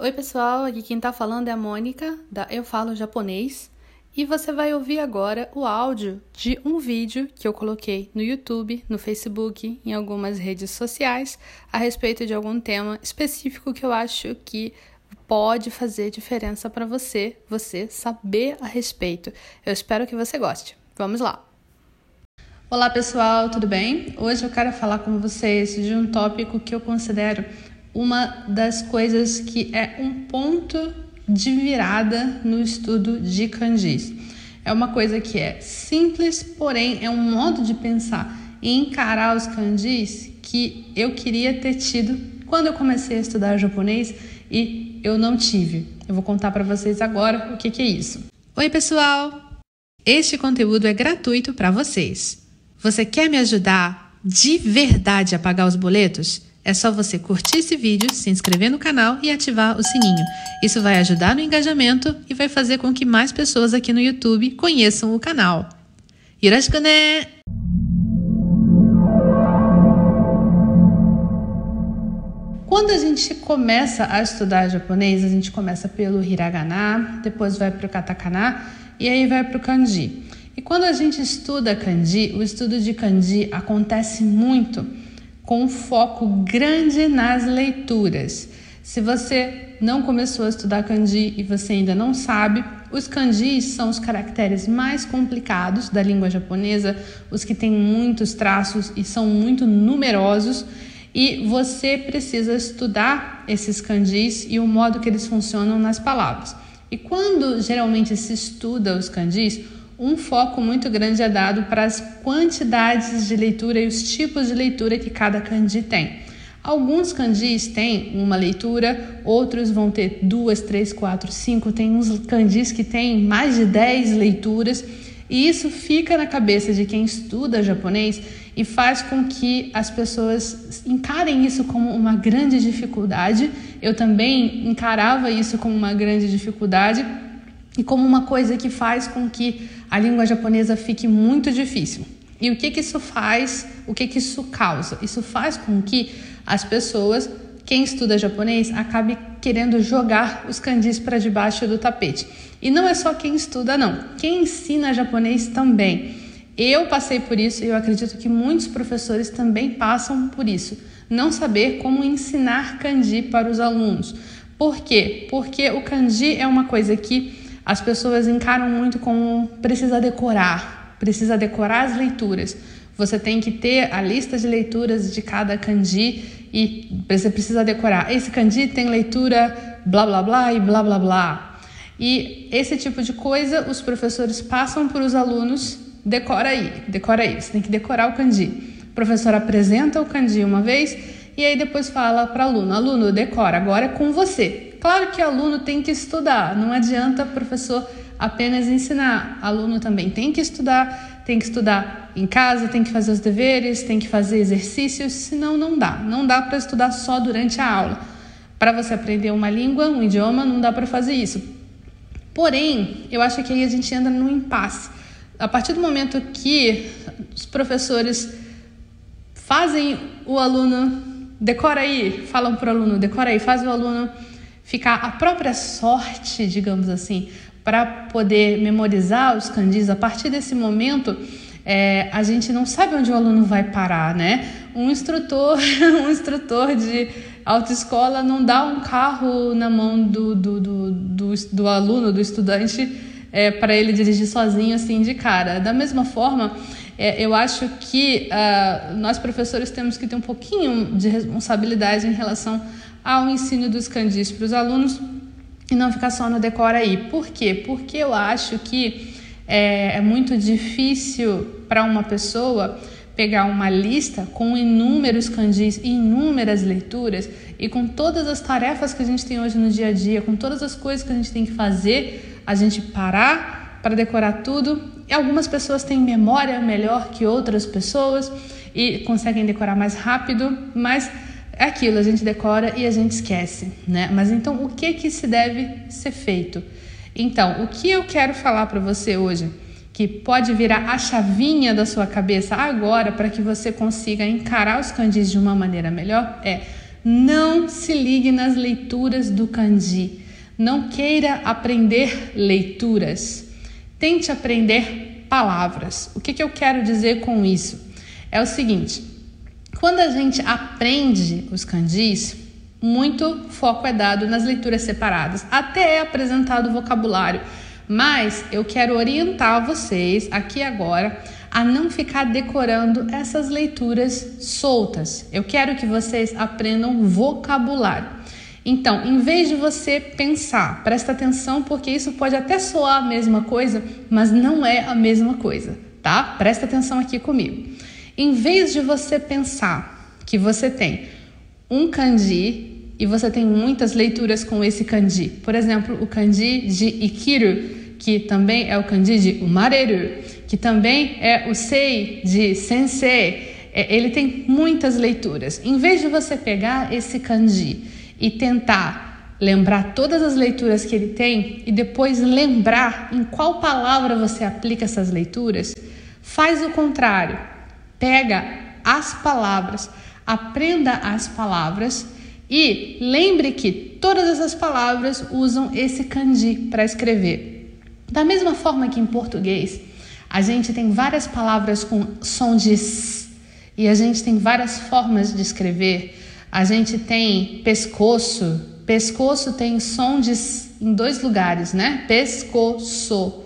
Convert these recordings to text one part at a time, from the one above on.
Oi, pessoal, aqui quem tá falando é a Mônica, da Eu Falo Japonês, e você vai ouvir agora o áudio de um vídeo que eu coloquei no YouTube, no Facebook, em algumas redes sociais, a respeito de algum tema específico que eu acho que pode fazer diferença para você, você saber a respeito. Eu espero que você goste. Vamos lá! Olá, pessoal, tudo bem? Hoje eu quero falar com vocês de um tópico que eu considero uma das coisas que é um ponto de virada no estudo de kanjis. É uma coisa que é simples, porém é um modo de pensar e encarar os kanjis que eu queria ter tido quando eu comecei a estudar japonês e eu não tive. Eu vou contar para vocês agora o que, que é isso. Oi, pessoal! Este conteúdo é gratuito para vocês. Você quer me ajudar de verdade a pagar os boletos? É só você curtir esse vídeo, se inscrever no canal e ativar o sininho. Isso vai ajudar no engajamento e vai fazer com que mais pessoas aqui no YouTube conheçam o canal. Yoroshiku! Quando a gente começa a estudar japonês, a gente começa pelo hiragana, depois vai para o katakana e aí vai para o kanji. E quando a gente estuda kanji, o estudo de kanji acontece muito com um foco grande nas leituras. Se você não começou a estudar kanji e você ainda não sabe, os kanjis são os caracteres mais complicados da língua japonesa, os que têm muitos traços e são muito numerosos, e você precisa estudar esses kanjis e o modo que eles funcionam nas palavras. E quando geralmente se estuda os kanjis, um foco muito grande é dado para as quantidades de leitura e os tipos de leitura que cada kanji tem. Alguns kanjis têm uma leitura, outros vão ter duas, três, quatro, cinco. Tem uns kanjis que têm mais de dez leituras, e isso fica na cabeça de quem estuda japonês e faz com que as pessoas encarem isso como uma grande dificuldade. Eu também encarava isso como uma grande dificuldade e como uma coisa que faz com que a língua japonesa fique muito difícil. E o que, que isso faz? O que, que isso causa? Isso faz com que as pessoas, quem estuda japonês, acabe querendo jogar os kanjis para debaixo do tapete. E não é só quem estuda, não. Quem ensina japonês também. Eu passei por isso e eu acredito que muitos professores também passam por isso. Não saber como ensinar kanji para os alunos. Por quê? Porque o kanji é uma coisa que as pessoas encaram muito como precisa decorar, precisa decorar as leituras. Você tem que ter a lista de leituras de cada kanji e você precisa decorar. Esse kanji tem leitura blá blá blá e blá blá blá. E esse tipo de coisa os professores passam para os alunos, decora aí, decora aí, você tem que decorar o kanji. O professor apresenta o kanji uma vez e aí depois fala para aluno: aluno, decora, agora é com você. Claro que o aluno tem que estudar, não adianta professor apenas ensinar. Aluno também tem que estudar, tem que estudar em casa, tem que fazer os deveres, tem que fazer exercícios, senão não dá. Não dá para estudar só durante a aula. Para você aprender uma língua, um idioma, não dá para fazer isso. Porém, eu acho que aí a gente anda num impasse. A partir do momento que os professores fazem o aluno decora aí, falam para o aluno, decora aí, faz o aluno ficar a própria sorte, digamos assim, para poder memorizar os kanjis. A partir desse momento, é, a gente não sabe onde o aluno vai parar, né? Um instrutor, um instrutor de autoescola não dá um carro na mão do, do, do, do, do aluno, do estudante, é, para ele dirigir sozinho assim de cara. Da mesma forma, é, eu acho que uh, nós professores temos que ter um pouquinho de responsabilidade em relação ao ensino dos candis para os alunos e não ficar só no decora aí. Por quê? Porque eu acho que é, é muito difícil para uma pessoa pegar uma lista com inúmeros candis inúmeras leituras e com todas as tarefas que a gente tem hoje no dia a dia, com todas as coisas que a gente tem que fazer, a gente parar para decorar tudo. E algumas pessoas têm memória melhor que outras pessoas e conseguem decorar mais rápido, mas é aquilo, a gente decora e a gente esquece, né? Mas então o que que se deve ser feito? Então, o que eu quero falar para você hoje, que pode virar a chavinha da sua cabeça agora para que você consiga encarar os candis de uma maneira melhor, é Não se ligue nas leituras do kanji. Não queira aprender leituras. Tente aprender palavras. O que, que eu quero dizer com isso? É o seguinte: quando a gente aprende os kanjis, muito foco é dado nas leituras separadas, até é apresentado o vocabulário. Mas eu quero orientar vocês aqui agora a não ficar decorando essas leituras soltas. Eu quero que vocês aprendam vocabulário. Então, em vez de você pensar, presta atenção porque isso pode até soar a mesma coisa, mas não é a mesma coisa, tá? Presta atenção aqui comigo. Em vez de você pensar que você tem um kanji e você tem muitas leituras com esse kanji, por exemplo, o kanji de ikiru, que também é o kanji de umareru, que também é o sei de sensei, é, ele tem muitas leituras. Em vez de você pegar esse kanji e tentar lembrar todas as leituras que ele tem e depois lembrar em qual palavra você aplica essas leituras, faz o contrário. Pega as palavras, aprenda as palavras e lembre que todas essas palavras usam esse kanji para escrever. Da mesma forma que em português, a gente tem várias palavras com som de s e a gente tem várias formas de escrever. A gente tem pescoço. Pescoço tem som de em dois lugares, né? Pescoço.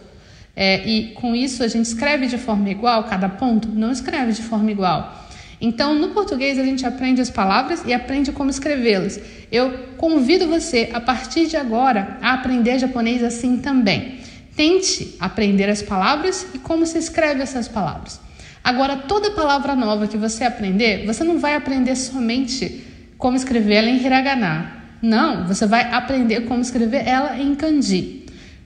É, e com isso a gente escreve de forma igual, cada ponto não escreve de forma igual. Então, no português, a gente aprende as palavras e aprende como escrevê-las. Eu convido você, a partir de agora, a aprender japonês assim também. Tente aprender as palavras e como se escreve essas palavras. Agora, toda palavra nova que você aprender, você não vai aprender somente como escrever ela em hiragana. Não, você vai aprender como escrever ela em kanji.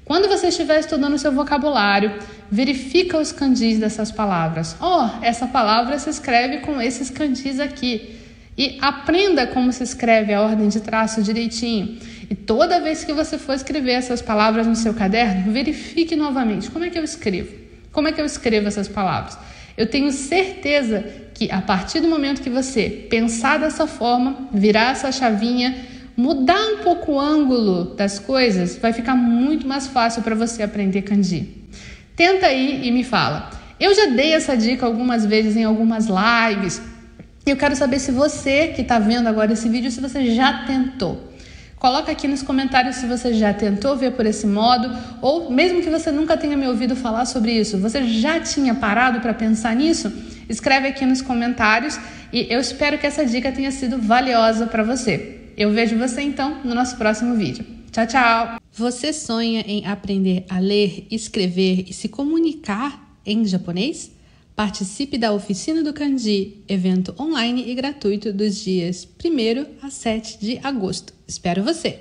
Quando você estiver estudando seu vocabulário, verifica os kanjis dessas palavras. Oh, essa palavra se escreve com esses kanjis aqui. E aprenda como se escreve a ordem de traço direitinho. E toda vez que você for escrever essas palavras no seu caderno, verifique novamente como é que eu escrevo. Como é que eu escrevo essas palavras? Eu tenho certeza que a partir do momento que você pensar dessa forma, virar essa chavinha, mudar um pouco o ângulo das coisas, vai ficar muito mais fácil para você aprender kanji. Tenta aí e me fala. Eu já dei essa dica algumas vezes em algumas lives. E eu quero saber se você que está vendo agora esse vídeo, se você já tentou. Coloca aqui nos comentários se você já tentou ver por esse modo, ou mesmo que você nunca tenha me ouvido falar sobre isso, você já tinha parado para pensar nisso? Escreve aqui nos comentários e eu espero que essa dica tenha sido valiosa para você. Eu vejo você então no nosso próximo vídeo. Tchau, tchau! Você sonha em aprender a ler, escrever e se comunicar em japonês? Participe da Oficina do Kanji, evento online e gratuito dos dias 1 a 7 de agosto. Espero você!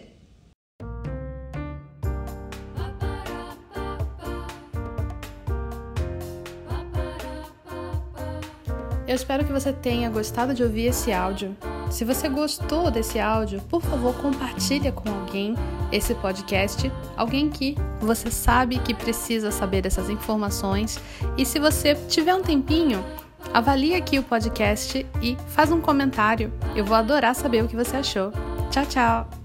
Eu espero que você tenha gostado de ouvir esse áudio. Se você gostou desse áudio, por favor, compartilhe com alguém esse podcast, alguém que você sabe que precisa saber dessas informações. E se você tiver um tempinho, avalie aqui o podcast e faz um comentário. Eu vou adorar saber o que você achou. Tchau, tchau.